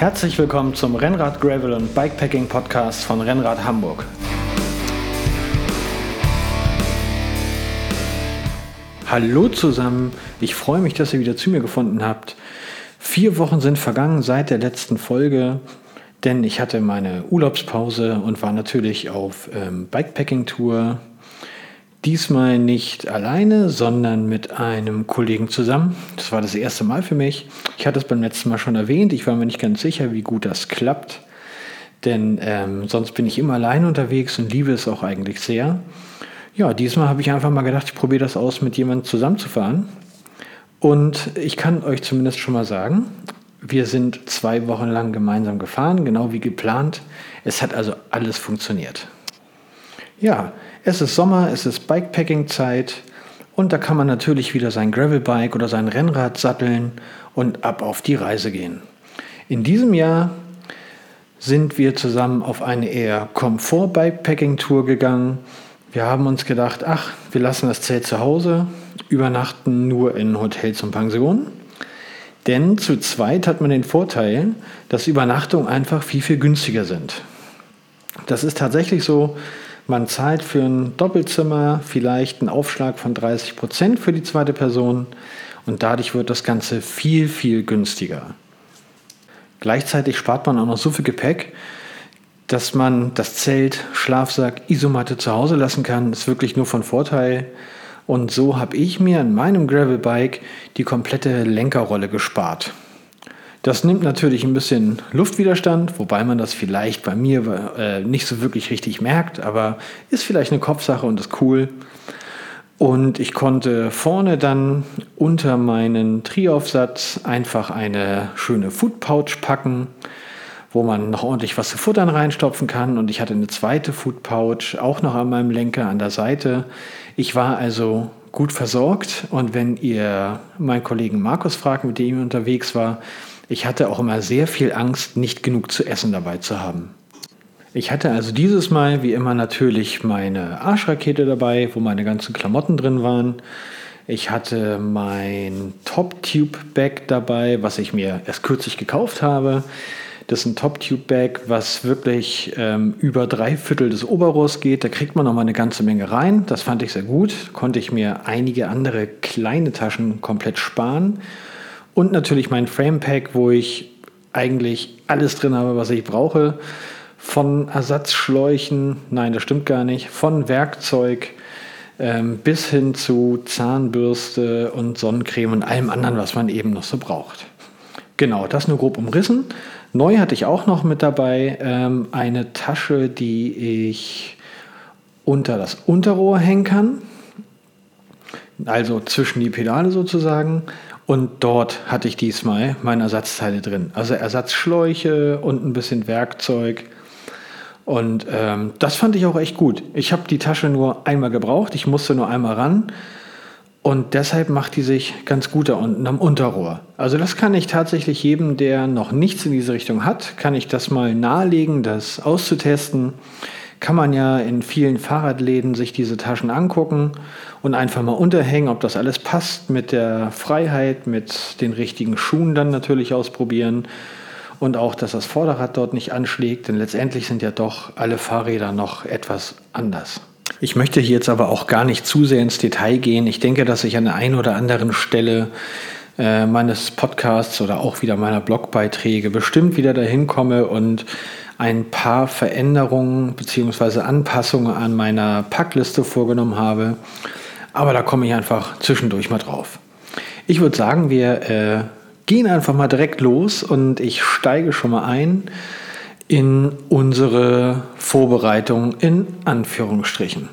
Herzlich willkommen zum Rennrad Gravel und Bikepacking Podcast von Rennrad Hamburg. Hallo zusammen, ich freue mich, dass ihr wieder zu mir gefunden habt. Vier Wochen sind vergangen seit der letzten Folge, denn ich hatte meine Urlaubspause und war natürlich auf ähm, Bikepacking-Tour Diesmal nicht alleine, sondern mit einem Kollegen zusammen. Das war das erste Mal für mich. Ich hatte es beim letzten Mal schon erwähnt. Ich war mir nicht ganz sicher, wie gut das klappt. Denn ähm, sonst bin ich immer allein unterwegs und liebe es auch eigentlich sehr. Ja, diesmal habe ich einfach mal gedacht, ich probiere das aus, mit jemandem zusammenzufahren. Und ich kann euch zumindest schon mal sagen, wir sind zwei Wochen lang gemeinsam gefahren, genau wie geplant. Es hat also alles funktioniert. Ja, es ist Sommer, es ist Bikepacking-Zeit und da kann man natürlich wieder sein Gravelbike oder sein Rennrad satteln und ab auf die Reise gehen. In diesem Jahr sind wir zusammen auf eine eher Komfort-Bikepacking-Tour gegangen. Wir haben uns gedacht, ach, wir lassen das Zelt zu Hause, übernachten nur in Hotels und Pensionen. Denn zu zweit hat man den Vorteil, dass Übernachtungen einfach viel, viel günstiger sind. Das ist tatsächlich so, man zahlt für ein Doppelzimmer vielleicht einen Aufschlag von 30 Prozent für die zweite Person und dadurch wird das Ganze viel, viel günstiger. Gleichzeitig spart man auch noch so viel Gepäck, dass man das Zelt, Schlafsack, Isomatte zu Hause lassen kann. Das ist wirklich nur von Vorteil. Und so habe ich mir in meinem Gravelbike die komplette Lenkerrolle gespart. Das nimmt natürlich ein bisschen Luftwiderstand, wobei man das vielleicht bei mir äh, nicht so wirklich richtig merkt, aber ist vielleicht eine Kopfsache und ist cool. Und ich konnte vorne dann unter meinen Triaufsatz einfach eine schöne Food Pouch packen, wo man noch ordentlich was zu futtern reinstopfen kann. Und ich hatte eine zweite Food Pouch auch noch an meinem Lenker an der Seite. Ich war also gut versorgt. Und wenn ihr meinen Kollegen Markus fragt, mit dem ich unterwegs war, ich hatte auch immer sehr viel Angst, nicht genug zu essen dabei zu haben. Ich hatte also dieses Mal wie immer natürlich meine Arschrakete dabei, wo meine ganzen Klamotten drin waren. Ich hatte mein Top Tube Bag dabei, was ich mir erst kürzlich gekauft habe. Das ist ein Top Tube Bag, was wirklich ähm, über drei Viertel des Oberrohrs geht. Da kriegt man noch mal eine ganze Menge rein. Das fand ich sehr gut. Konnte ich mir einige andere kleine Taschen komplett sparen. Und natürlich mein Frame Pack, wo ich eigentlich alles drin habe, was ich brauche. Von Ersatzschläuchen, nein, das stimmt gar nicht, von Werkzeug ähm, bis hin zu Zahnbürste und Sonnencreme und allem anderen, was man eben noch so braucht. Genau, das nur grob umrissen. Neu hatte ich auch noch mit dabei ähm, eine Tasche, die ich unter das Unterrohr hängen kann. Also zwischen die Pedale sozusagen. Und dort hatte ich diesmal meine Ersatzteile drin. Also Ersatzschläuche und ein bisschen Werkzeug. Und ähm, das fand ich auch echt gut. Ich habe die Tasche nur einmal gebraucht. Ich musste nur einmal ran. Und deshalb macht die sich ganz gut da unten am Unterrohr. Also das kann ich tatsächlich jedem, der noch nichts in diese Richtung hat, kann ich das mal nahelegen, das auszutesten kann man ja in vielen Fahrradläden sich diese Taschen angucken und einfach mal unterhängen, ob das alles passt mit der Freiheit, mit den richtigen Schuhen dann natürlich ausprobieren und auch, dass das Vorderrad dort nicht anschlägt, denn letztendlich sind ja doch alle Fahrräder noch etwas anders. Ich möchte hier jetzt aber auch gar nicht zu sehr ins Detail gehen. Ich denke, dass ich an der einen oder anderen Stelle äh, meines Podcasts oder auch wieder meiner Blogbeiträge bestimmt wieder dahin komme und ein paar Veränderungen bzw. Anpassungen an meiner Packliste vorgenommen habe. Aber da komme ich einfach zwischendurch mal drauf. Ich würde sagen, wir äh, gehen einfach mal direkt los und ich steige schon mal ein in unsere Vorbereitung in Anführungsstrichen.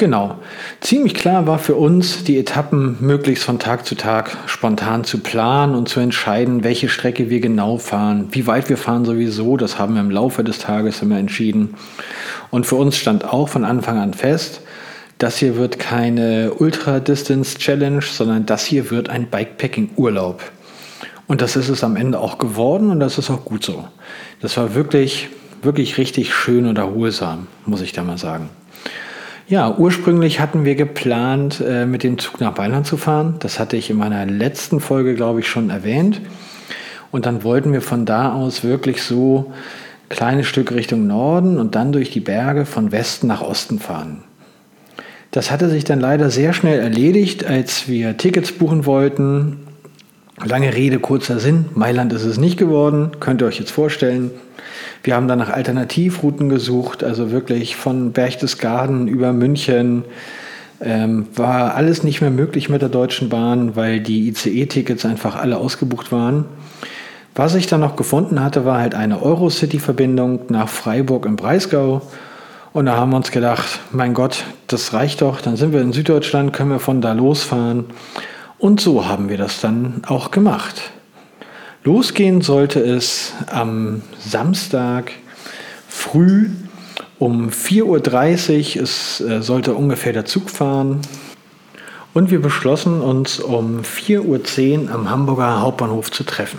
Genau. Ziemlich klar war für uns, die Etappen möglichst von Tag zu Tag spontan zu planen und zu entscheiden, welche Strecke wir genau fahren, wie weit wir fahren sowieso. Das haben wir im Laufe des Tages immer entschieden. Und für uns stand auch von Anfang an fest, das hier wird keine Ultra-Distance-Challenge, sondern das hier wird ein Bikepacking-Urlaub. Und das ist es am Ende auch geworden und das ist auch gut so. Das war wirklich, wirklich richtig schön und erholsam, muss ich da mal sagen. Ja, ursprünglich hatten wir geplant, äh, mit dem Zug nach Bayern zu fahren. Das hatte ich in meiner letzten Folge, glaube ich, schon erwähnt. Und dann wollten wir von da aus wirklich so ein kleines Stück Richtung Norden und dann durch die Berge von Westen nach Osten fahren. Das hatte sich dann leider sehr schnell erledigt, als wir Tickets buchen wollten. Lange Rede, kurzer Sinn. Mailand ist es nicht geworden, könnt ihr euch jetzt vorstellen. Wir haben dann nach Alternativrouten gesucht, also wirklich von Berchtesgaden über München. Ähm, war alles nicht mehr möglich mit der Deutschen Bahn, weil die ICE-Tickets einfach alle ausgebucht waren. Was ich dann noch gefunden hatte, war halt eine Eurocity-Verbindung nach Freiburg im Breisgau. Und da haben wir uns gedacht, mein Gott, das reicht doch, dann sind wir in Süddeutschland, können wir von da losfahren. Und so haben wir das dann auch gemacht. Losgehen sollte es am Samstag früh um 4.30 Uhr. Es äh, sollte ungefähr der Zug fahren. Und wir beschlossen uns um 4.10 Uhr am Hamburger Hauptbahnhof zu treffen.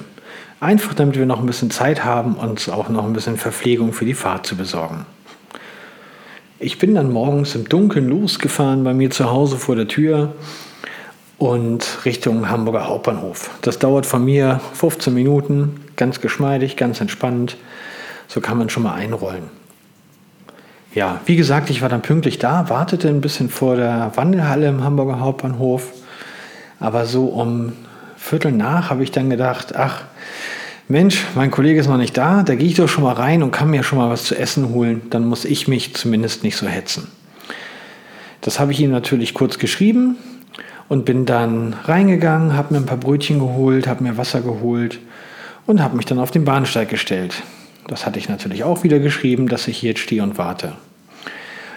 Einfach damit wir noch ein bisschen Zeit haben, uns auch noch ein bisschen Verpflegung für die Fahrt zu besorgen. Ich bin dann morgens im Dunkeln losgefahren bei mir zu Hause vor der Tür und Richtung Hamburger Hauptbahnhof. Das dauert von mir 15 Minuten, ganz geschmeidig, ganz entspannt. So kann man schon mal einrollen. Ja, wie gesagt, ich war dann pünktlich da, wartete ein bisschen vor der Wandelhalle im Hamburger Hauptbahnhof. Aber so um Viertel nach habe ich dann gedacht, ach, Mensch, mein Kollege ist noch nicht da, da gehe ich doch schon mal rein und kann mir schon mal was zu essen holen, dann muss ich mich zumindest nicht so hetzen. Das habe ich ihm natürlich kurz geschrieben und bin dann reingegangen, habe mir ein paar Brötchen geholt, habe mir Wasser geholt und habe mich dann auf den Bahnsteig gestellt. Das hatte ich natürlich auch wieder geschrieben, dass ich hier jetzt stehe und warte.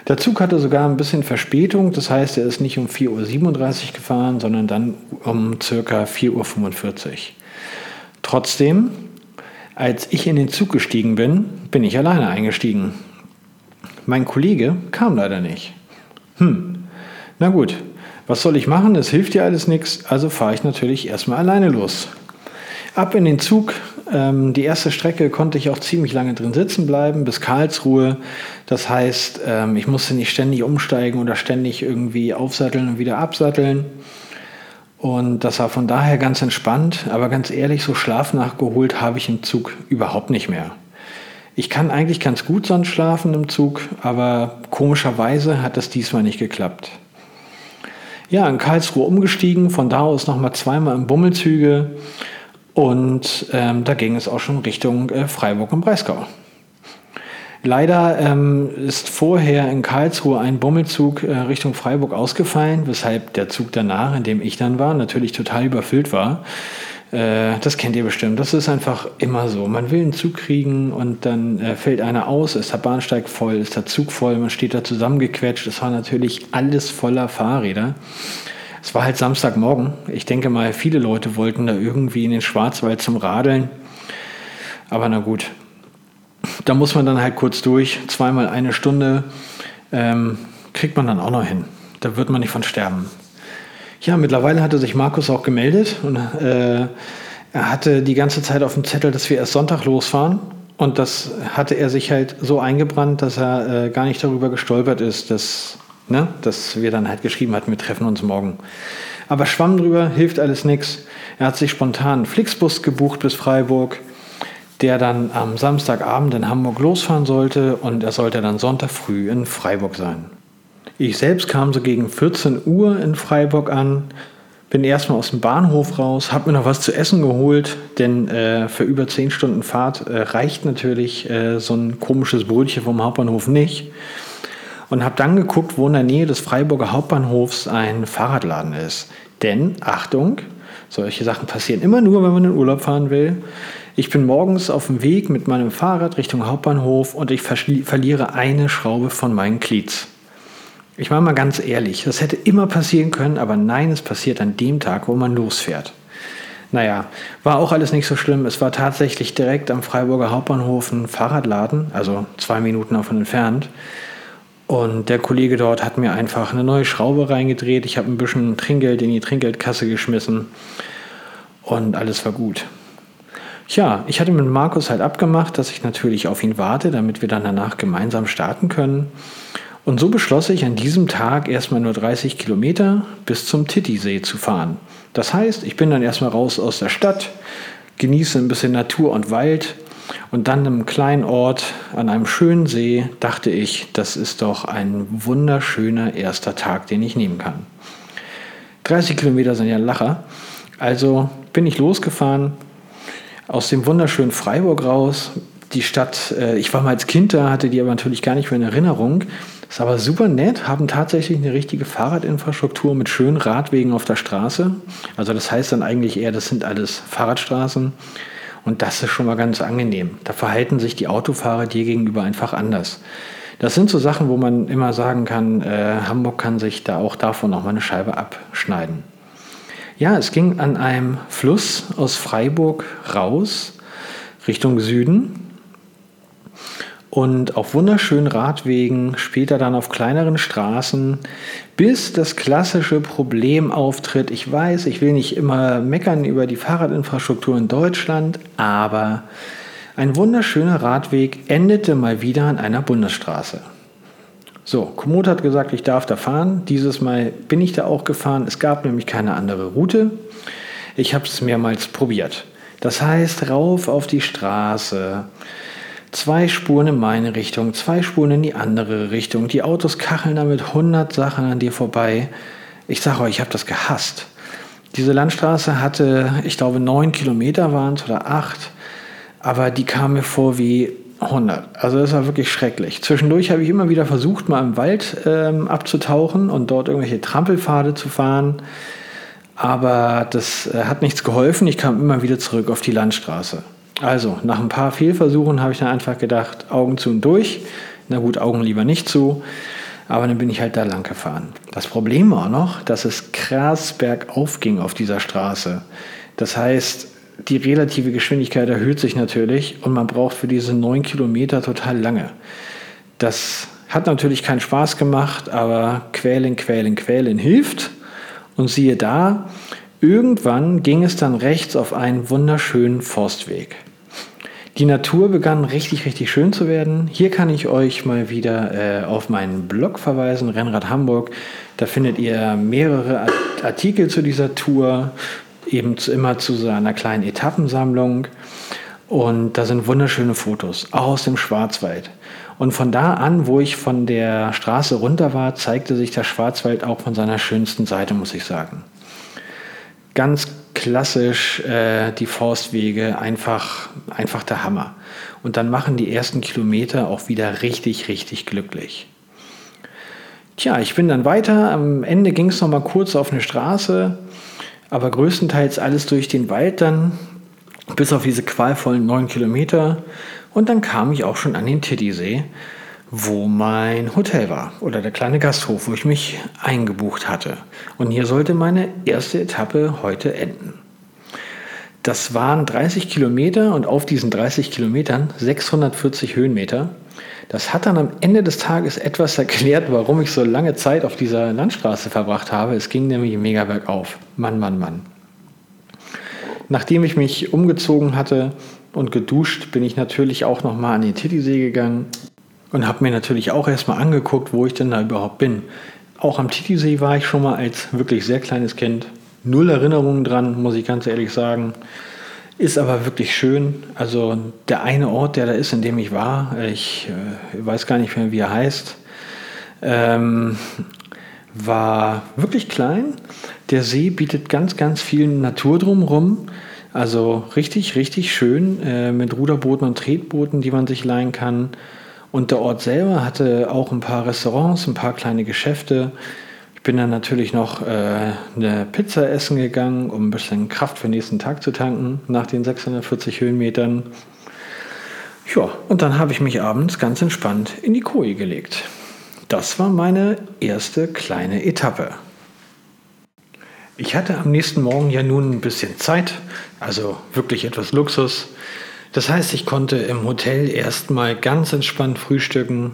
Der Zug hatte sogar ein bisschen Verspätung, das heißt, er ist nicht um 4.37 Uhr gefahren, sondern dann um circa 4.45 Uhr. Trotzdem als ich in den Zug gestiegen bin, bin ich alleine eingestiegen. Mein Kollege kam leider nicht. Hm, na gut, was soll ich machen? Es hilft ja alles nichts, also fahre ich natürlich erstmal alleine los. Ab in den Zug. Ähm, die erste Strecke konnte ich auch ziemlich lange drin sitzen bleiben, bis Karlsruhe. Das heißt, ähm, ich musste nicht ständig umsteigen oder ständig irgendwie aufsatteln und wieder absatteln. Und das war von daher ganz entspannt, aber ganz ehrlich, so Schlaf nachgeholt habe ich im Zug überhaupt nicht mehr. Ich kann eigentlich ganz gut sonst schlafen im Zug, aber komischerweise hat das diesmal nicht geklappt. Ja, in Karlsruhe umgestiegen, von da aus nochmal zweimal im Bummelzüge und ähm, da ging es auch schon Richtung äh, Freiburg im Breisgau. Leider ähm, ist vorher in Karlsruhe ein Bummelzug äh, Richtung Freiburg ausgefallen, weshalb der Zug danach, in dem ich dann war, natürlich total überfüllt war. Äh, das kennt ihr bestimmt. Das ist einfach immer so. Man will einen Zug kriegen und dann äh, fällt einer aus, ist der Bahnsteig voll, ist der Zug voll, man steht da zusammengequetscht. Es war natürlich alles voller Fahrräder. Es war halt Samstagmorgen. Ich denke mal, viele Leute wollten da irgendwie in den Schwarzwald zum Radeln. Aber na gut, da muss man dann halt kurz durch, zweimal eine Stunde, ähm, kriegt man dann auch noch hin. Da wird man nicht von sterben. Ja, mittlerweile hatte sich Markus auch gemeldet und äh, er hatte die ganze Zeit auf dem Zettel, dass wir erst Sonntag losfahren. Und das hatte er sich halt so eingebrannt, dass er äh, gar nicht darüber gestolpert ist, dass, ne, dass wir dann halt geschrieben hatten, wir treffen uns morgen. Aber schwamm drüber, hilft alles nichts. Er hat sich spontan einen Flixbus gebucht bis Freiburg der dann am Samstagabend in Hamburg losfahren sollte und er sollte dann Sonntag früh in Freiburg sein. Ich selbst kam so gegen 14 Uhr in Freiburg an, bin erstmal aus dem Bahnhof raus, habe mir noch was zu essen geholt, denn äh, für über 10 Stunden Fahrt äh, reicht natürlich äh, so ein komisches Brötchen vom Hauptbahnhof nicht. Und habe dann geguckt, wo in der Nähe des Freiburger Hauptbahnhofs ein Fahrradladen ist. Denn, Achtung, solche Sachen passieren immer nur, wenn man in Urlaub fahren will. Ich bin morgens auf dem Weg mit meinem Fahrrad Richtung Hauptbahnhof und ich verliere eine Schraube von meinen Glieds. Ich war mal ganz ehrlich, das hätte immer passieren können, aber nein, es passiert an dem Tag, wo man losfährt. Naja, war auch alles nicht so schlimm. Es war tatsächlich direkt am Freiburger Hauptbahnhof ein Fahrradladen, also zwei Minuten davon entfernt. Und der Kollege dort hat mir einfach eine neue Schraube reingedreht. Ich habe ein bisschen Trinkgeld in die Trinkgeldkasse geschmissen und alles war gut. Tja, ich hatte mit Markus halt abgemacht, dass ich natürlich auf ihn warte, damit wir dann danach gemeinsam starten können. Und so beschloss ich an diesem Tag erstmal nur 30 Kilometer bis zum Titisee zu fahren. Das heißt, ich bin dann erstmal raus aus der Stadt, genieße ein bisschen Natur und Wald. Und dann im kleinen Ort an einem schönen See dachte ich, das ist doch ein wunderschöner erster Tag, den ich nehmen kann. 30 Kilometer sind ja Lacher. Also bin ich losgefahren aus dem wunderschönen Freiburg raus. Die Stadt, äh, ich war mal als Kind da, hatte die aber natürlich gar nicht mehr in Erinnerung. Ist aber super nett, haben tatsächlich eine richtige Fahrradinfrastruktur mit schönen Radwegen auf der Straße. Also das heißt dann eigentlich eher, das sind alles Fahrradstraßen. Und das ist schon mal ganz angenehm. Da verhalten sich die Autofahrer dir gegenüber einfach anders. Das sind so Sachen, wo man immer sagen kann, äh, Hamburg kann sich da auch davon noch mal eine Scheibe abschneiden. Ja, es ging an einem Fluss aus Freiburg raus Richtung Süden und auf wunderschönen Radwegen, später dann auf kleineren Straßen, bis das klassische Problem auftritt. Ich weiß, ich will nicht immer meckern über die Fahrradinfrastruktur in Deutschland, aber ein wunderschöner Radweg endete mal wieder an einer Bundesstraße. So, Komoot hat gesagt, ich darf da fahren. Dieses Mal bin ich da auch gefahren. Es gab nämlich keine andere Route. Ich habe es mehrmals probiert. Das heißt, rauf auf die Straße, zwei Spuren in meine Richtung, zwei Spuren in die andere Richtung. Die Autos kacheln damit 100 Sachen an dir vorbei. Ich sage euch, ich habe das gehasst. Diese Landstraße hatte, ich glaube, neun Kilometer waren es oder acht aber die kam mir vor wie 100. Also das war wirklich schrecklich. Zwischendurch habe ich immer wieder versucht, mal im Wald ähm, abzutauchen und dort irgendwelche Trampelpfade zu fahren. Aber das äh, hat nichts geholfen. Ich kam immer wieder zurück auf die Landstraße. Also, nach ein paar Fehlversuchen habe ich dann einfach gedacht, Augen zu und durch. Na gut, Augen lieber nicht zu. Aber dann bin ich halt da lang gefahren. Das Problem war noch, dass es krass bergauf ging auf dieser Straße. Das heißt, die relative Geschwindigkeit erhöht sich natürlich und man braucht für diese neun Kilometer total lange. Das hat natürlich keinen Spaß gemacht, aber quälen, quälen, quälen hilft. Und siehe da, irgendwann ging es dann rechts auf einen wunderschönen Forstweg. Die Natur begann richtig, richtig schön zu werden. Hier kann ich euch mal wieder äh, auf meinen Blog verweisen, Rennrad Hamburg. Da findet ihr mehrere Artikel zu dieser Tour, eben immer zu seiner kleinen Etappensammlung. Und da sind wunderschöne Fotos, auch aus dem Schwarzwald. Und von da an, wo ich von der Straße runter war, zeigte sich der Schwarzwald auch von seiner schönsten Seite, muss ich sagen. Ganz klassisch äh, die Forstwege, einfach, einfach der Hammer. Und dann machen die ersten Kilometer auch wieder richtig, richtig glücklich. Tja, ich bin dann weiter. Am Ende ging es noch mal kurz auf eine Straße aber größtenteils alles durch den Wald dann, bis auf diese qualvollen neun Kilometer. Und dann kam ich auch schon an den Tiddysee, wo mein Hotel war oder der kleine Gasthof, wo ich mich eingebucht hatte. Und hier sollte meine erste Etappe heute enden. Das waren 30 Kilometer und auf diesen 30 Kilometern 640 Höhenmeter. Das hat dann am Ende des Tages etwas erklärt, warum ich so lange Zeit auf dieser Landstraße verbracht habe. Es ging nämlich mega bergauf. Mann, Mann, Mann. Nachdem ich mich umgezogen hatte und geduscht, bin ich natürlich auch nochmal an den Titisee gegangen und habe mir natürlich auch erstmal angeguckt, wo ich denn da überhaupt bin. Auch am Titisee war ich schon mal als wirklich sehr kleines Kind. Null Erinnerungen dran, muss ich ganz ehrlich sagen. Ist aber wirklich schön. Also der eine Ort, der da ist, in dem ich war, ich äh, weiß gar nicht mehr, wie er heißt, ähm, war wirklich klein. Der See bietet ganz, ganz viel Natur drumherum. Also richtig, richtig schön äh, mit Ruderbooten und Tretbooten, die man sich leihen kann. Und der Ort selber hatte auch ein paar Restaurants, ein paar kleine Geschäfte bin dann natürlich noch äh, eine Pizza essen gegangen, um ein bisschen Kraft für den nächsten Tag zu tanken, nach den 640 Höhenmetern. Ja, und dann habe ich mich abends ganz entspannt in die Koje gelegt. Das war meine erste kleine Etappe. Ich hatte am nächsten Morgen ja nun ein bisschen Zeit, also wirklich etwas Luxus. Das heißt, ich konnte im Hotel erstmal ganz entspannt frühstücken,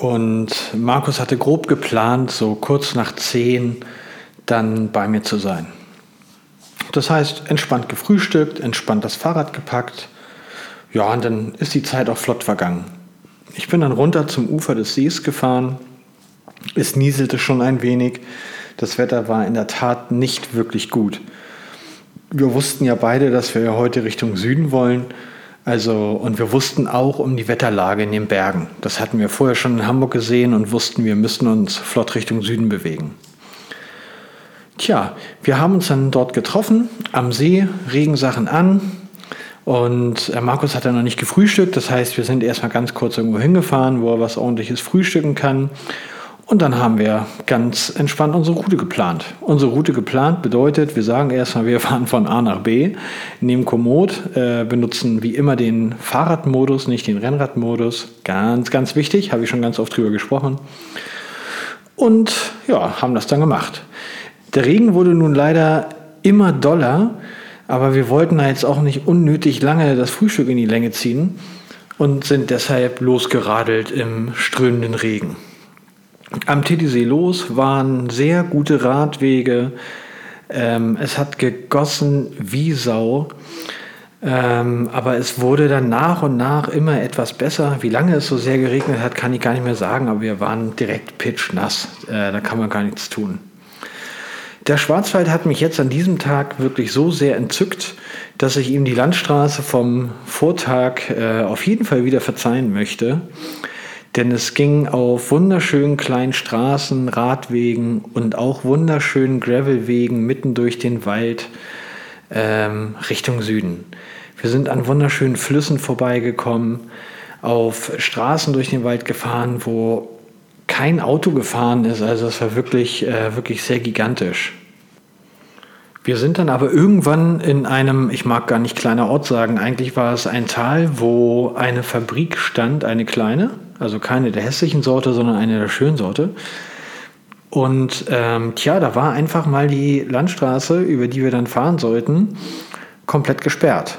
und Markus hatte grob geplant, so kurz nach zehn dann bei mir zu sein. Das heißt, entspannt gefrühstückt, entspannt das Fahrrad gepackt. Ja, und dann ist die Zeit auch flott vergangen. Ich bin dann runter zum Ufer des Sees gefahren. Es nieselte schon ein wenig. Das Wetter war in der Tat nicht wirklich gut. Wir wussten ja beide, dass wir heute Richtung Süden wollen. Also, und wir wussten auch um die Wetterlage in den Bergen. Das hatten wir vorher schon in Hamburg gesehen und wussten, wir müssen uns flott Richtung Süden bewegen. Tja, wir haben uns dann dort getroffen, am See, Regensachen an. Und äh, Markus hat dann noch nicht gefrühstückt. Das heißt, wir sind erstmal ganz kurz irgendwo hingefahren, wo er was ordentliches frühstücken kann. Und dann haben wir ganz entspannt unsere Route geplant. Unsere Route geplant bedeutet, wir sagen erstmal, wir fahren von A nach B, nehmen Komoot, äh, benutzen wie immer den Fahrradmodus, nicht den Rennradmodus. Ganz, ganz wichtig, habe ich schon ganz oft drüber gesprochen. Und ja, haben das dann gemacht. Der Regen wurde nun leider immer doller, aber wir wollten da jetzt auch nicht unnötig lange das Frühstück in die Länge ziehen und sind deshalb losgeradelt im strömenden Regen. Am Titisee los waren sehr gute Radwege. Ähm, es hat gegossen wie Sau. Ähm, aber es wurde dann nach und nach immer etwas besser. Wie lange es so sehr geregnet hat, kann ich gar nicht mehr sagen, aber wir waren direkt pitchnass. Äh, da kann man gar nichts tun. Der Schwarzwald hat mich jetzt an diesem Tag wirklich so sehr entzückt, dass ich ihm die Landstraße vom Vortag äh, auf jeden Fall wieder verzeihen möchte. Denn es ging auf wunderschönen kleinen Straßen, Radwegen und auch wunderschönen Gravelwegen mitten durch den Wald ähm, Richtung Süden. Wir sind an wunderschönen Flüssen vorbeigekommen, auf Straßen durch den Wald gefahren, wo kein Auto gefahren ist. Also es war wirklich, äh, wirklich sehr gigantisch. Wir sind dann aber irgendwann in einem, ich mag gar nicht kleiner Ort sagen, eigentlich war es ein Tal, wo eine Fabrik stand, eine kleine, also keine der hässlichen Sorte, sondern eine der schönen Sorte. Und ähm, tja, da war einfach mal die Landstraße, über die wir dann fahren sollten, komplett gesperrt.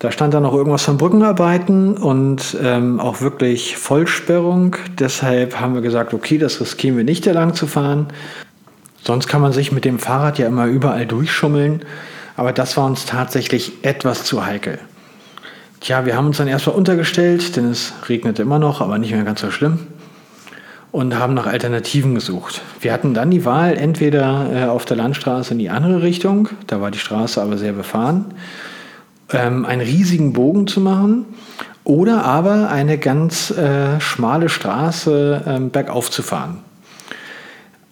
Da stand dann noch irgendwas von Brückenarbeiten und ähm, auch wirklich Vollsperrung. Deshalb haben wir gesagt, okay, das riskieren wir nicht, da lang zu fahren. Sonst kann man sich mit dem Fahrrad ja immer überall durchschummeln. Aber das war uns tatsächlich etwas zu heikel. Tja, wir haben uns dann erstmal untergestellt, denn es regnete immer noch, aber nicht mehr ganz so schlimm. Und haben nach Alternativen gesucht. Wir hatten dann die Wahl, entweder äh, auf der Landstraße in die andere Richtung, da war die Straße aber sehr befahren, ähm, einen riesigen Bogen zu machen oder aber eine ganz äh, schmale Straße ähm, bergauf zu fahren.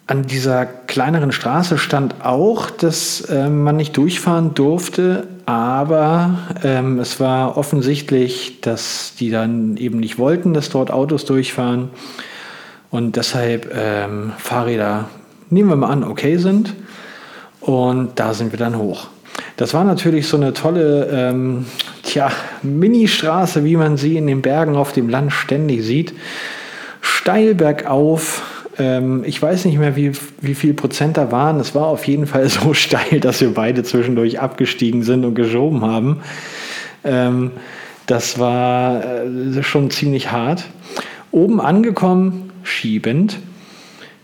An dieser kleineren Straße stand auch, dass äh, man nicht durchfahren durfte, aber ähm, es war offensichtlich, dass die dann eben nicht wollten, dass dort Autos durchfahren und deshalb ähm, Fahrräder, nehmen wir mal an, okay sind. Und da sind wir dann hoch. Das war natürlich so eine tolle, ähm, tja, Mini-Straße, wie man sie in den Bergen auf dem Land ständig sieht. Steil bergauf. Ähm, ich weiß nicht mehr, wie, wie viel Prozent da waren. Es war auf jeden Fall so steil, dass wir beide zwischendurch abgestiegen sind und geschoben haben. Ähm, das war äh, schon ziemlich hart. Oben angekommen, schiebend,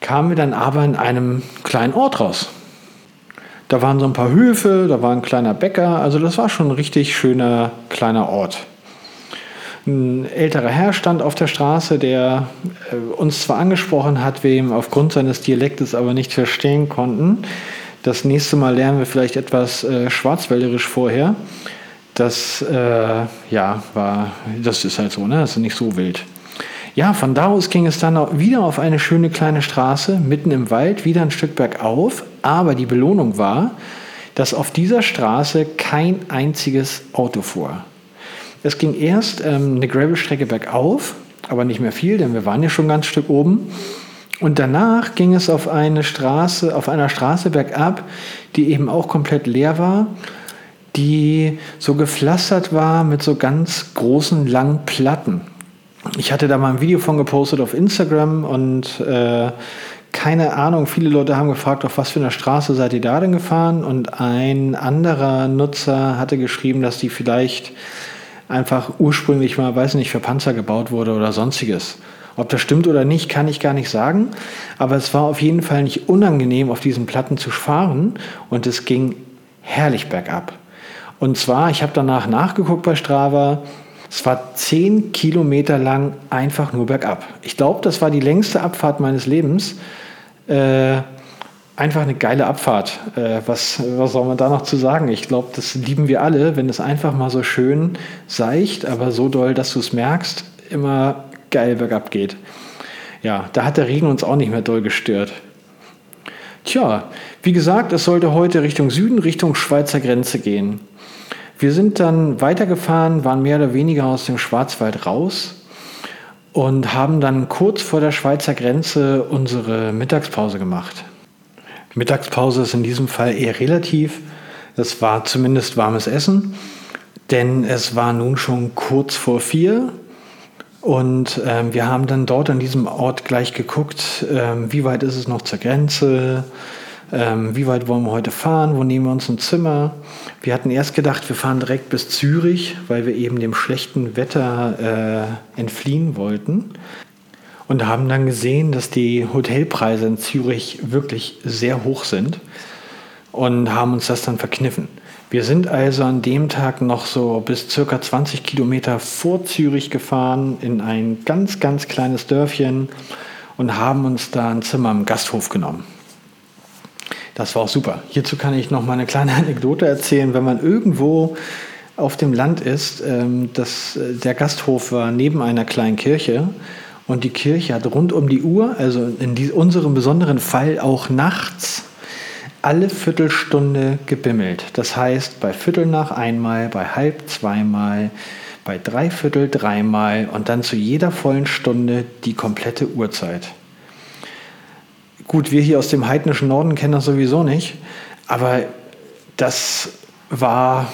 kamen wir dann aber in einem kleinen Ort raus. Da waren so ein paar Höfe, da war ein kleiner Bäcker, also das war schon ein richtig schöner kleiner Ort. Ein älterer Herr stand auf der Straße, der äh, uns zwar angesprochen hat, wir ihm aufgrund seines Dialektes aber nicht verstehen konnten. Das nächste Mal lernen wir vielleicht etwas äh, schwarzwälderisch vorher. Das äh, ja, war, das ist halt so, ne? Das ist nicht so wild. Ja, von da aus ging es dann wieder auf eine schöne kleine Straße mitten im Wald, wieder ein Stück bergauf. Aber die Belohnung war, dass auf dieser Straße kein einziges Auto fuhr. Es ging erst ähm, eine Gravelstrecke bergauf, aber nicht mehr viel, denn wir waren ja schon ein ganz Stück oben. Und danach ging es auf eine Straße, auf einer Straße bergab, die eben auch komplett leer war, die so gepflastert war mit so ganz großen langen Platten. Ich hatte da mal ein Video von gepostet auf Instagram und äh, keine Ahnung, viele Leute haben gefragt, auf was für einer Straße seid ihr da denn gefahren? Und ein anderer Nutzer hatte geschrieben, dass die vielleicht einfach ursprünglich mal, weiß nicht, für Panzer gebaut wurde oder sonstiges. Ob das stimmt oder nicht, kann ich gar nicht sagen. Aber es war auf jeden Fall nicht unangenehm, auf diesen Platten zu fahren und es ging herrlich bergab. Und zwar, ich habe danach nachgeguckt bei Strava, es war zehn Kilometer lang einfach nur bergab. Ich glaube, das war die längste Abfahrt meines Lebens. Äh, einfach eine geile Abfahrt. Äh, was, was soll man da noch zu sagen? Ich glaube, das lieben wir alle, wenn es einfach mal so schön seicht, aber so doll, dass du es merkst, immer geil bergab geht. Ja, da hat der Regen uns auch nicht mehr doll gestört. Tja, wie gesagt, es sollte heute Richtung Süden, Richtung Schweizer Grenze gehen. Wir sind dann weitergefahren, waren mehr oder weniger aus dem Schwarzwald raus und haben dann kurz vor der Schweizer Grenze unsere Mittagspause gemacht. Mittagspause ist in diesem Fall eher relativ. Das war zumindest warmes Essen, denn es war nun schon kurz vor vier und ähm, wir haben dann dort an diesem Ort gleich geguckt, ähm, wie weit ist es noch zur Grenze, ähm, wie weit wollen wir heute fahren, wo nehmen wir uns ein Zimmer. Wir hatten erst gedacht, wir fahren direkt bis Zürich, weil wir eben dem schlechten Wetter äh, entfliehen wollten. Und haben dann gesehen, dass die Hotelpreise in Zürich wirklich sehr hoch sind und haben uns das dann verkniffen. Wir sind also an dem Tag noch so bis circa 20 Kilometer vor Zürich gefahren in ein ganz, ganz kleines Dörfchen und haben uns da ein Zimmer im Gasthof genommen. Das war auch super. Hierzu kann ich noch mal eine kleine Anekdote erzählen. Wenn man irgendwo auf dem Land ist, ähm, das, äh, der Gasthof war neben einer kleinen Kirche und die Kirche hat rund um die Uhr, also in unserem besonderen Fall auch nachts, alle Viertelstunde gebimmelt. Das heißt, bei Viertel nach einmal, bei halb zweimal, bei Dreiviertel dreimal und dann zu jeder vollen Stunde die komplette Uhrzeit. Gut, wir hier aus dem heidnischen Norden kennen das sowieso nicht, aber das war,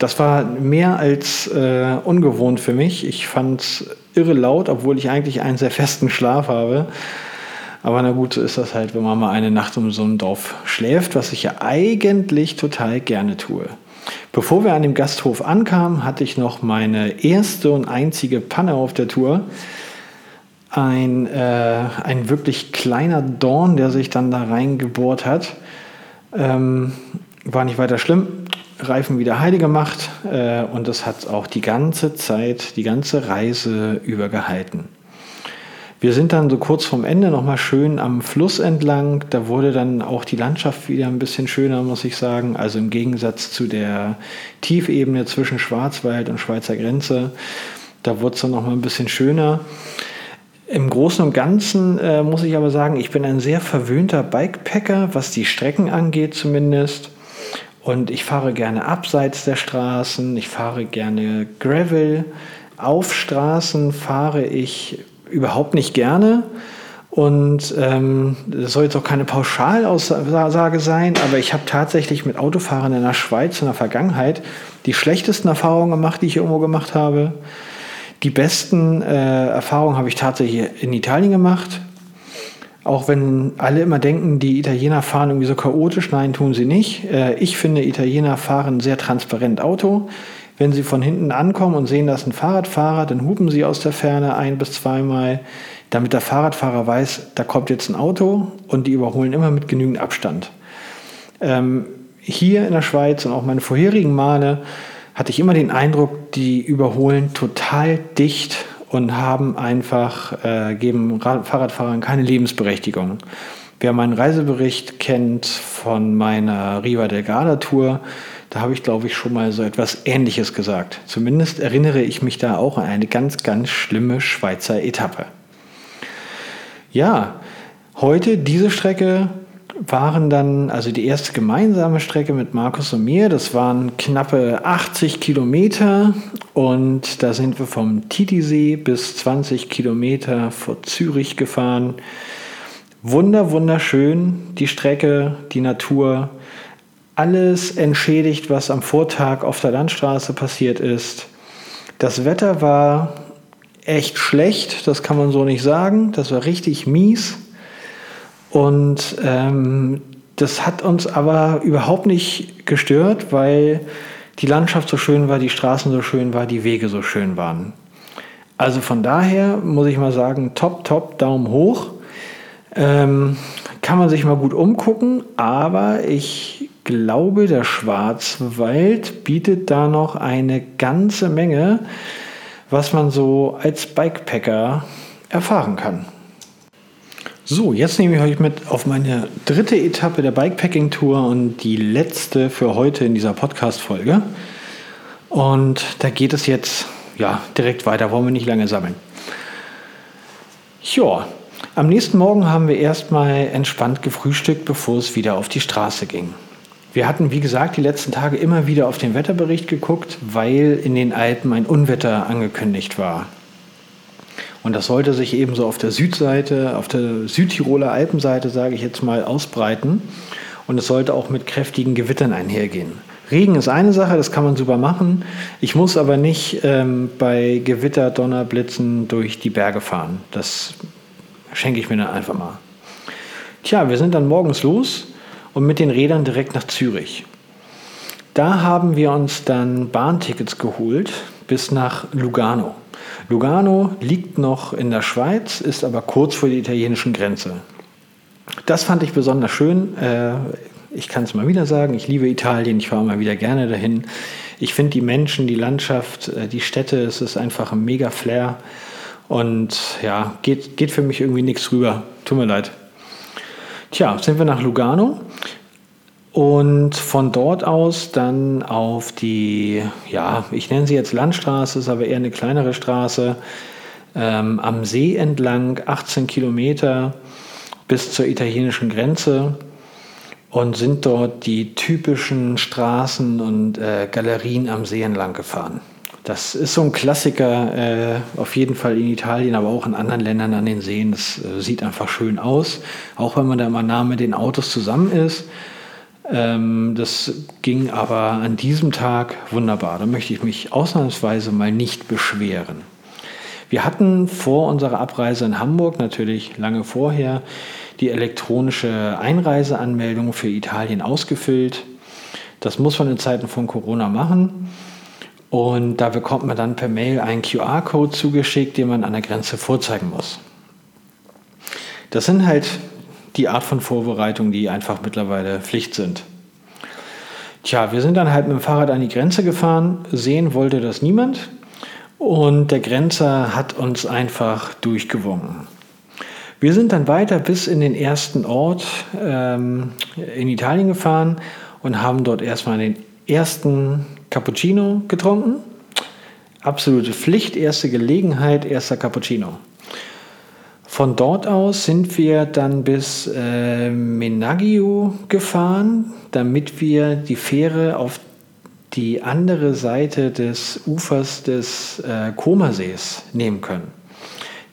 das war mehr als äh, ungewohnt für mich. Ich fand es irre laut, obwohl ich eigentlich einen sehr festen Schlaf habe. Aber na gut, so ist das halt, wenn man mal eine Nacht um so ein Dorf schläft, was ich ja eigentlich total gerne tue. Bevor wir an dem Gasthof ankamen, hatte ich noch meine erste und einzige Panne auf der Tour ein, äh, ein wirklich kleiner Dorn, der sich dann da reingebohrt hat. Ähm, war nicht weiter schlimm. Reifen wieder heile gemacht äh, und das hat auch die ganze Zeit, die ganze Reise über gehalten. Wir sind dann so kurz vorm Ende nochmal schön am Fluss entlang. Da wurde dann auch die Landschaft wieder ein bisschen schöner, muss ich sagen. Also im Gegensatz zu der Tiefebene zwischen Schwarzwald und Schweizer Grenze. Da wurde es dann nochmal ein bisschen schöner. Im Großen und Ganzen äh, muss ich aber sagen, ich bin ein sehr verwöhnter Bikepacker, was die Strecken angeht zumindest. Und ich fahre gerne abseits der Straßen, ich fahre gerne Gravel. Auf Straßen fahre ich überhaupt nicht gerne. Und ähm, das soll jetzt auch keine Pauschalaussage sein, aber ich habe tatsächlich mit Autofahrern in der Schweiz in der Vergangenheit die schlechtesten Erfahrungen gemacht, die ich irgendwo gemacht habe. Die besten äh, Erfahrungen habe ich tatsächlich in Italien gemacht. Auch wenn alle immer denken, die Italiener fahren irgendwie so chaotisch, nein, tun sie nicht. Äh, ich finde, Italiener fahren sehr transparent Auto. Wenn sie von hinten ankommen und sehen, dass ein Fahrradfahrer, dann hupen sie aus der Ferne ein bis zweimal, damit der Fahrradfahrer weiß, da kommt jetzt ein Auto und die überholen immer mit genügend Abstand. Ähm, hier in der Schweiz und auch meine vorherigen Male hatte ich immer den Eindruck, die überholen total dicht und haben einfach, äh, geben Fahrradfahrern keine Lebensberechtigung. Wer meinen Reisebericht kennt von meiner Riva del Garda Tour, da habe ich, glaube ich, schon mal so etwas Ähnliches gesagt. Zumindest erinnere ich mich da auch an eine ganz, ganz schlimme Schweizer Etappe. Ja, heute diese Strecke waren dann, also die erste gemeinsame Strecke mit Markus und mir, das waren knappe 80 Kilometer und da sind wir vom Titisee bis 20 Kilometer vor Zürich gefahren. Wunder, wunderschön, die Strecke, die Natur, alles entschädigt, was am Vortag auf der Landstraße passiert ist. Das Wetter war echt schlecht, das kann man so nicht sagen, das war richtig mies. Und ähm, das hat uns aber überhaupt nicht gestört, weil die Landschaft so schön war, die Straßen so schön waren, die Wege so schön waren. Also von daher muss ich mal sagen, top, top, Daumen hoch. Ähm, kann man sich mal gut umgucken, aber ich glaube, der Schwarzwald bietet da noch eine ganze Menge, was man so als Bikepacker erfahren kann. So, jetzt nehme ich euch mit auf meine dritte Etappe der Bikepacking-Tour und die letzte für heute in dieser Podcast-Folge. Und da geht es jetzt ja, direkt weiter, wollen wir nicht lange sammeln. Ja, am nächsten Morgen haben wir erstmal entspannt gefrühstückt, bevor es wieder auf die Straße ging. Wir hatten, wie gesagt, die letzten Tage immer wieder auf den Wetterbericht geguckt, weil in den Alpen ein Unwetter angekündigt war. Und das sollte sich ebenso auf der Südseite, auf der Südtiroler Alpenseite, sage ich jetzt mal, ausbreiten. Und es sollte auch mit kräftigen Gewittern einhergehen. Regen ist eine Sache, das kann man super machen. Ich muss aber nicht ähm, bei Gewitter, Donner, Blitzen durch die Berge fahren. Das schenke ich mir dann einfach mal. Tja, wir sind dann morgens los und mit den Rädern direkt nach Zürich. Da haben wir uns dann Bahntickets geholt bis nach Lugano. Lugano liegt noch in der Schweiz, ist aber kurz vor der italienischen Grenze. Das fand ich besonders schön. Äh, ich kann es mal wieder sagen, ich liebe Italien, ich fahre mal wieder gerne dahin. Ich finde die Menschen, die Landschaft, äh, die Städte, es ist einfach ein mega Flair. Und ja, geht, geht für mich irgendwie nichts rüber. Tut mir leid. Tja, sind wir nach Lugano und von dort aus dann auf die, ja, ich nenne sie jetzt Landstraße, ist aber eher eine kleinere Straße, ähm, am See entlang, 18 Kilometer bis zur italienischen Grenze und sind dort die typischen Straßen und äh, Galerien am See entlang gefahren. Das ist so ein Klassiker, äh, auf jeden Fall in Italien, aber auch in anderen Ländern an den Seen. Das äh, sieht einfach schön aus, auch wenn man da immer nah mit den Autos zusammen ist. Ähm, das ging aber an diesem Tag wunderbar. Da möchte ich mich ausnahmsweise mal nicht beschweren. Wir hatten vor unserer Abreise in Hamburg, natürlich lange vorher, die elektronische Einreiseanmeldung für Italien ausgefüllt. Das muss man in Zeiten von Corona machen. Und da bekommt man dann per Mail einen QR-Code zugeschickt, den man an der Grenze vorzeigen muss. Das sind halt die Art von Vorbereitung, die einfach mittlerweile Pflicht sind. Tja, wir sind dann halt mit dem Fahrrad an die Grenze gefahren. Sehen wollte das niemand. Und der Grenzer hat uns einfach durchgewunken. Wir sind dann weiter bis in den ersten Ort ähm, in Italien gefahren und haben dort erstmal den ersten Cappuccino getrunken. Absolute Pflicht, erste Gelegenheit, erster Cappuccino. Von dort aus sind wir dann bis äh, Menagio gefahren, damit wir die Fähre auf die andere Seite des Ufers des äh, Comersees nehmen können.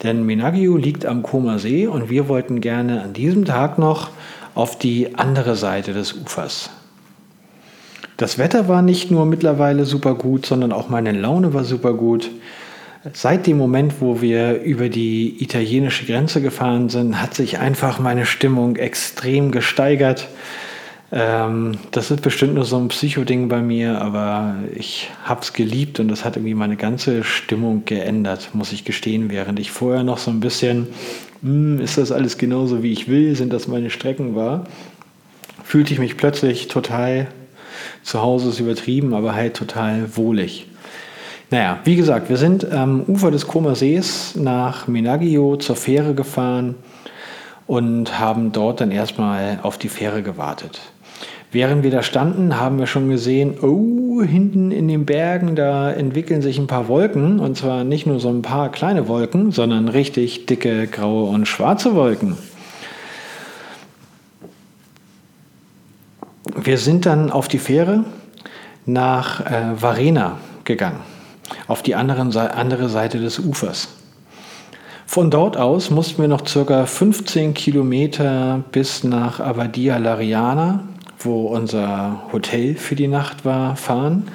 Denn Menagio liegt am Comer See und wir wollten gerne an diesem Tag noch auf die andere Seite des Ufers. Das Wetter war nicht nur mittlerweile super gut, sondern auch meine Laune war super gut. Seit dem Moment, wo wir über die italienische Grenze gefahren sind, hat sich einfach meine Stimmung extrem gesteigert. Ähm, das ist bestimmt nur so ein Psychoding bei mir, aber ich habe es geliebt und das hat irgendwie meine ganze Stimmung geändert, muss ich gestehen, während ich vorher noch so ein bisschen, hm, ist das alles genauso wie ich will, sind das meine Strecken war, fühlte ich mich plötzlich total zu Hause ist übertrieben, aber halt total wohlig. Naja, wie gesagt, wir sind am Ufer des Comer Sees nach Menagio zur Fähre gefahren und haben dort dann erstmal auf die Fähre gewartet. Während wir da standen, haben wir schon gesehen, oh, hinten in den Bergen, da entwickeln sich ein paar Wolken. Und zwar nicht nur so ein paar kleine Wolken, sondern richtig dicke graue und schwarze Wolken. Wir sind dann auf die Fähre nach äh, Varena gegangen auf die anderen, andere Seite des Ufers. Von dort aus mussten wir noch circa 15 Kilometer bis nach Abadia Lariana, wo unser Hotel für die Nacht war, fahren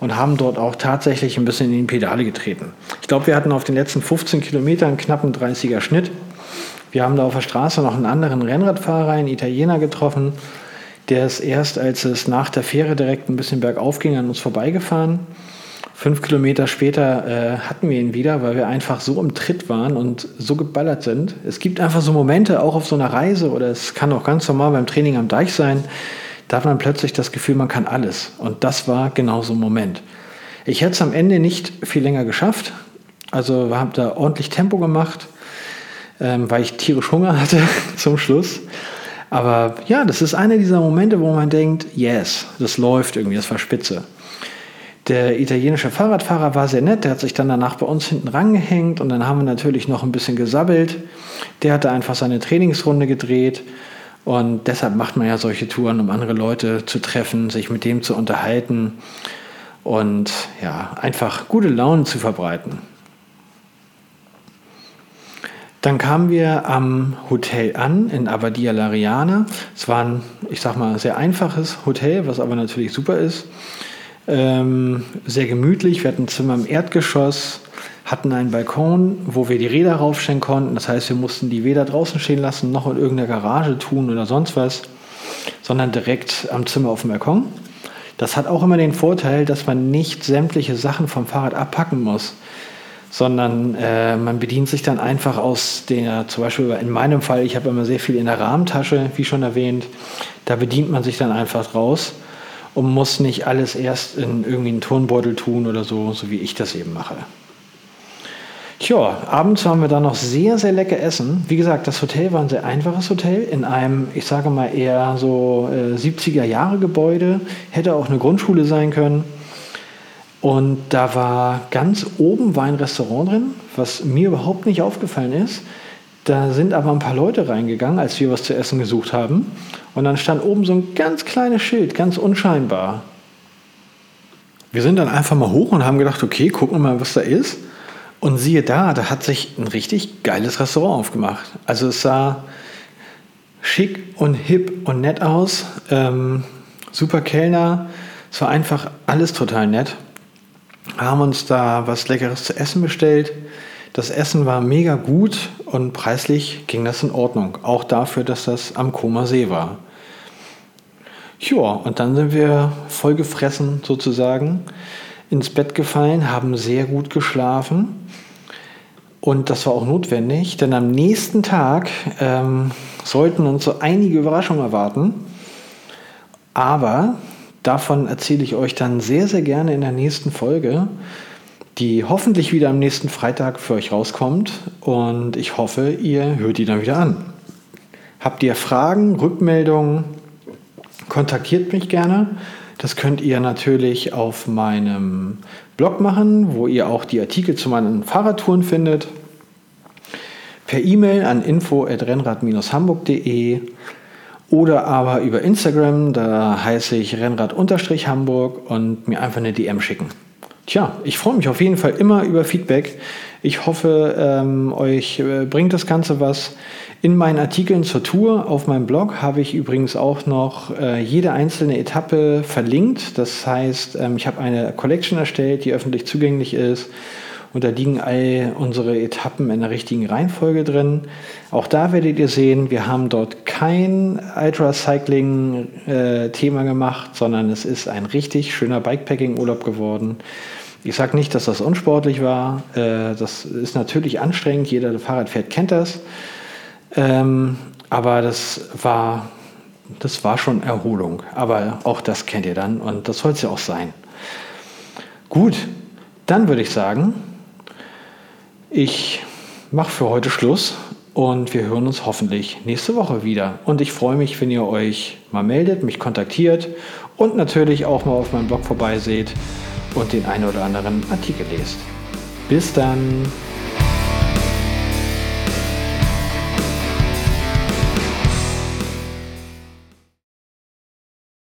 und haben dort auch tatsächlich ein bisschen in die Pedale getreten. Ich glaube, wir hatten auf den letzten 15 Kilometern knapp einen 30er Schnitt. Wir haben da auf der Straße noch einen anderen Rennradfahrer, einen Italiener getroffen. Der ist erst, als es nach der Fähre direkt ein bisschen bergauf ging, an uns vorbeigefahren. Fünf Kilometer später äh, hatten wir ihn wieder, weil wir einfach so im Tritt waren und so geballert sind. Es gibt einfach so Momente, auch auf so einer Reise oder es kann auch ganz normal beim Training am Deich sein, da hat man plötzlich das Gefühl, man kann alles. Und das war genau so ein Moment. Ich hätte es am Ende nicht viel länger geschafft. Also wir haben da ordentlich Tempo gemacht. ähm, weil ich tierisch Hunger hatte zum Schluss. Aber ja, das ist einer dieser Momente, wo man denkt, yes, das läuft irgendwie, das war spitze. Der italienische Fahrradfahrer war sehr nett, der hat sich dann danach bei uns hinten rangehängt und dann haben wir natürlich noch ein bisschen gesabbelt. Der hatte einfach seine Trainingsrunde gedreht und deshalb macht man ja solche Touren, um andere Leute zu treffen, sich mit dem zu unterhalten und ja, einfach gute Laune zu verbreiten. Dann kamen wir am Hotel an in Abadia Lariana. Es war ein, ich sag mal, sehr einfaches Hotel, was aber natürlich super ist. Ähm, sehr gemütlich. Wir hatten ein Zimmer im Erdgeschoss, hatten einen Balkon, wo wir die Räder raufstellen konnten. Das heißt, wir mussten die weder draußen stehen lassen, noch in irgendeiner Garage tun oder sonst was, sondern direkt am Zimmer auf dem Balkon. Das hat auch immer den Vorteil, dass man nicht sämtliche Sachen vom Fahrrad abpacken muss, sondern äh, man bedient sich dann einfach aus der, zum Beispiel in meinem Fall, ich habe immer sehr viel in der Rahmentasche, wie schon erwähnt, da bedient man sich dann einfach draus und muss nicht alles erst in irgendwie einen Turnbeutel tun oder so, so wie ich das eben mache. Tja, abends haben wir dann noch sehr, sehr lecker essen. Wie gesagt, das Hotel war ein sehr einfaches Hotel in einem, ich sage mal, eher so äh, 70er Jahre Gebäude. Hätte auch eine Grundschule sein können. Und da war ganz oben war ein Restaurant drin, was mir überhaupt nicht aufgefallen ist. Da sind aber ein paar Leute reingegangen, als wir was zu essen gesucht haben. Und dann stand oben so ein ganz kleines Schild, ganz unscheinbar. Wir sind dann einfach mal hoch und haben gedacht, okay, gucken wir mal, was da ist. Und siehe da, da hat sich ein richtig geiles Restaurant aufgemacht. Also es sah schick und hip und nett aus. Ähm, super Kellner. Es war einfach alles total nett. Haben uns da was Leckeres zu essen bestellt. Das Essen war mega gut und preislich ging das in Ordnung. Auch dafür, dass das am Koma See war. Ja, und dann sind wir voll gefressen sozusagen ins Bett gefallen, haben sehr gut geschlafen. Und das war auch notwendig, denn am nächsten Tag ähm, sollten uns so einige Überraschungen erwarten. Aber davon erzähle ich euch dann sehr, sehr gerne in der nächsten Folge die hoffentlich wieder am nächsten Freitag für euch rauskommt. Und ich hoffe, ihr hört die dann wieder an. Habt ihr Fragen, Rückmeldungen? Kontaktiert mich gerne. Das könnt ihr natürlich auf meinem Blog machen, wo ihr auch die Artikel zu meinen Fahrradtouren findet. Per E-Mail an info.rennrad-hamburg.de oder aber über Instagram, da heiße ich Rennrad-Hamburg und mir einfach eine DM schicken. Tja, ich freue mich auf jeden Fall immer über Feedback. Ich hoffe, ähm, euch äh, bringt das Ganze was. In meinen Artikeln zur Tour auf meinem Blog habe ich übrigens auch noch äh, jede einzelne Etappe verlinkt. Das heißt, ähm, ich habe eine Collection erstellt, die öffentlich zugänglich ist. Und da liegen all unsere Etappen in der richtigen Reihenfolge drin. Auch da werdet ihr sehen, wir haben dort kein Ultra-Cycling-Thema äh, gemacht, sondern es ist ein richtig schöner Bikepacking-Urlaub geworden. Ich sage nicht, dass das unsportlich war. Äh, das ist natürlich anstrengend. Jeder, der Fahrrad fährt, kennt das. Ähm, aber das war, das war schon Erholung. Aber auch das kennt ihr dann und das soll es ja auch sein. Gut, dann würde ich sagen, ich mache für heute Schluss und wir hören uns hoffentlich nächste Woche wieder. Und ich freue mich, wenn ihr euch mal meldet, mich kontaktiert und natürlich auch mal auf meinem Blog vorbeiseht und den einen oder anderen Artikel lest. Bis dann!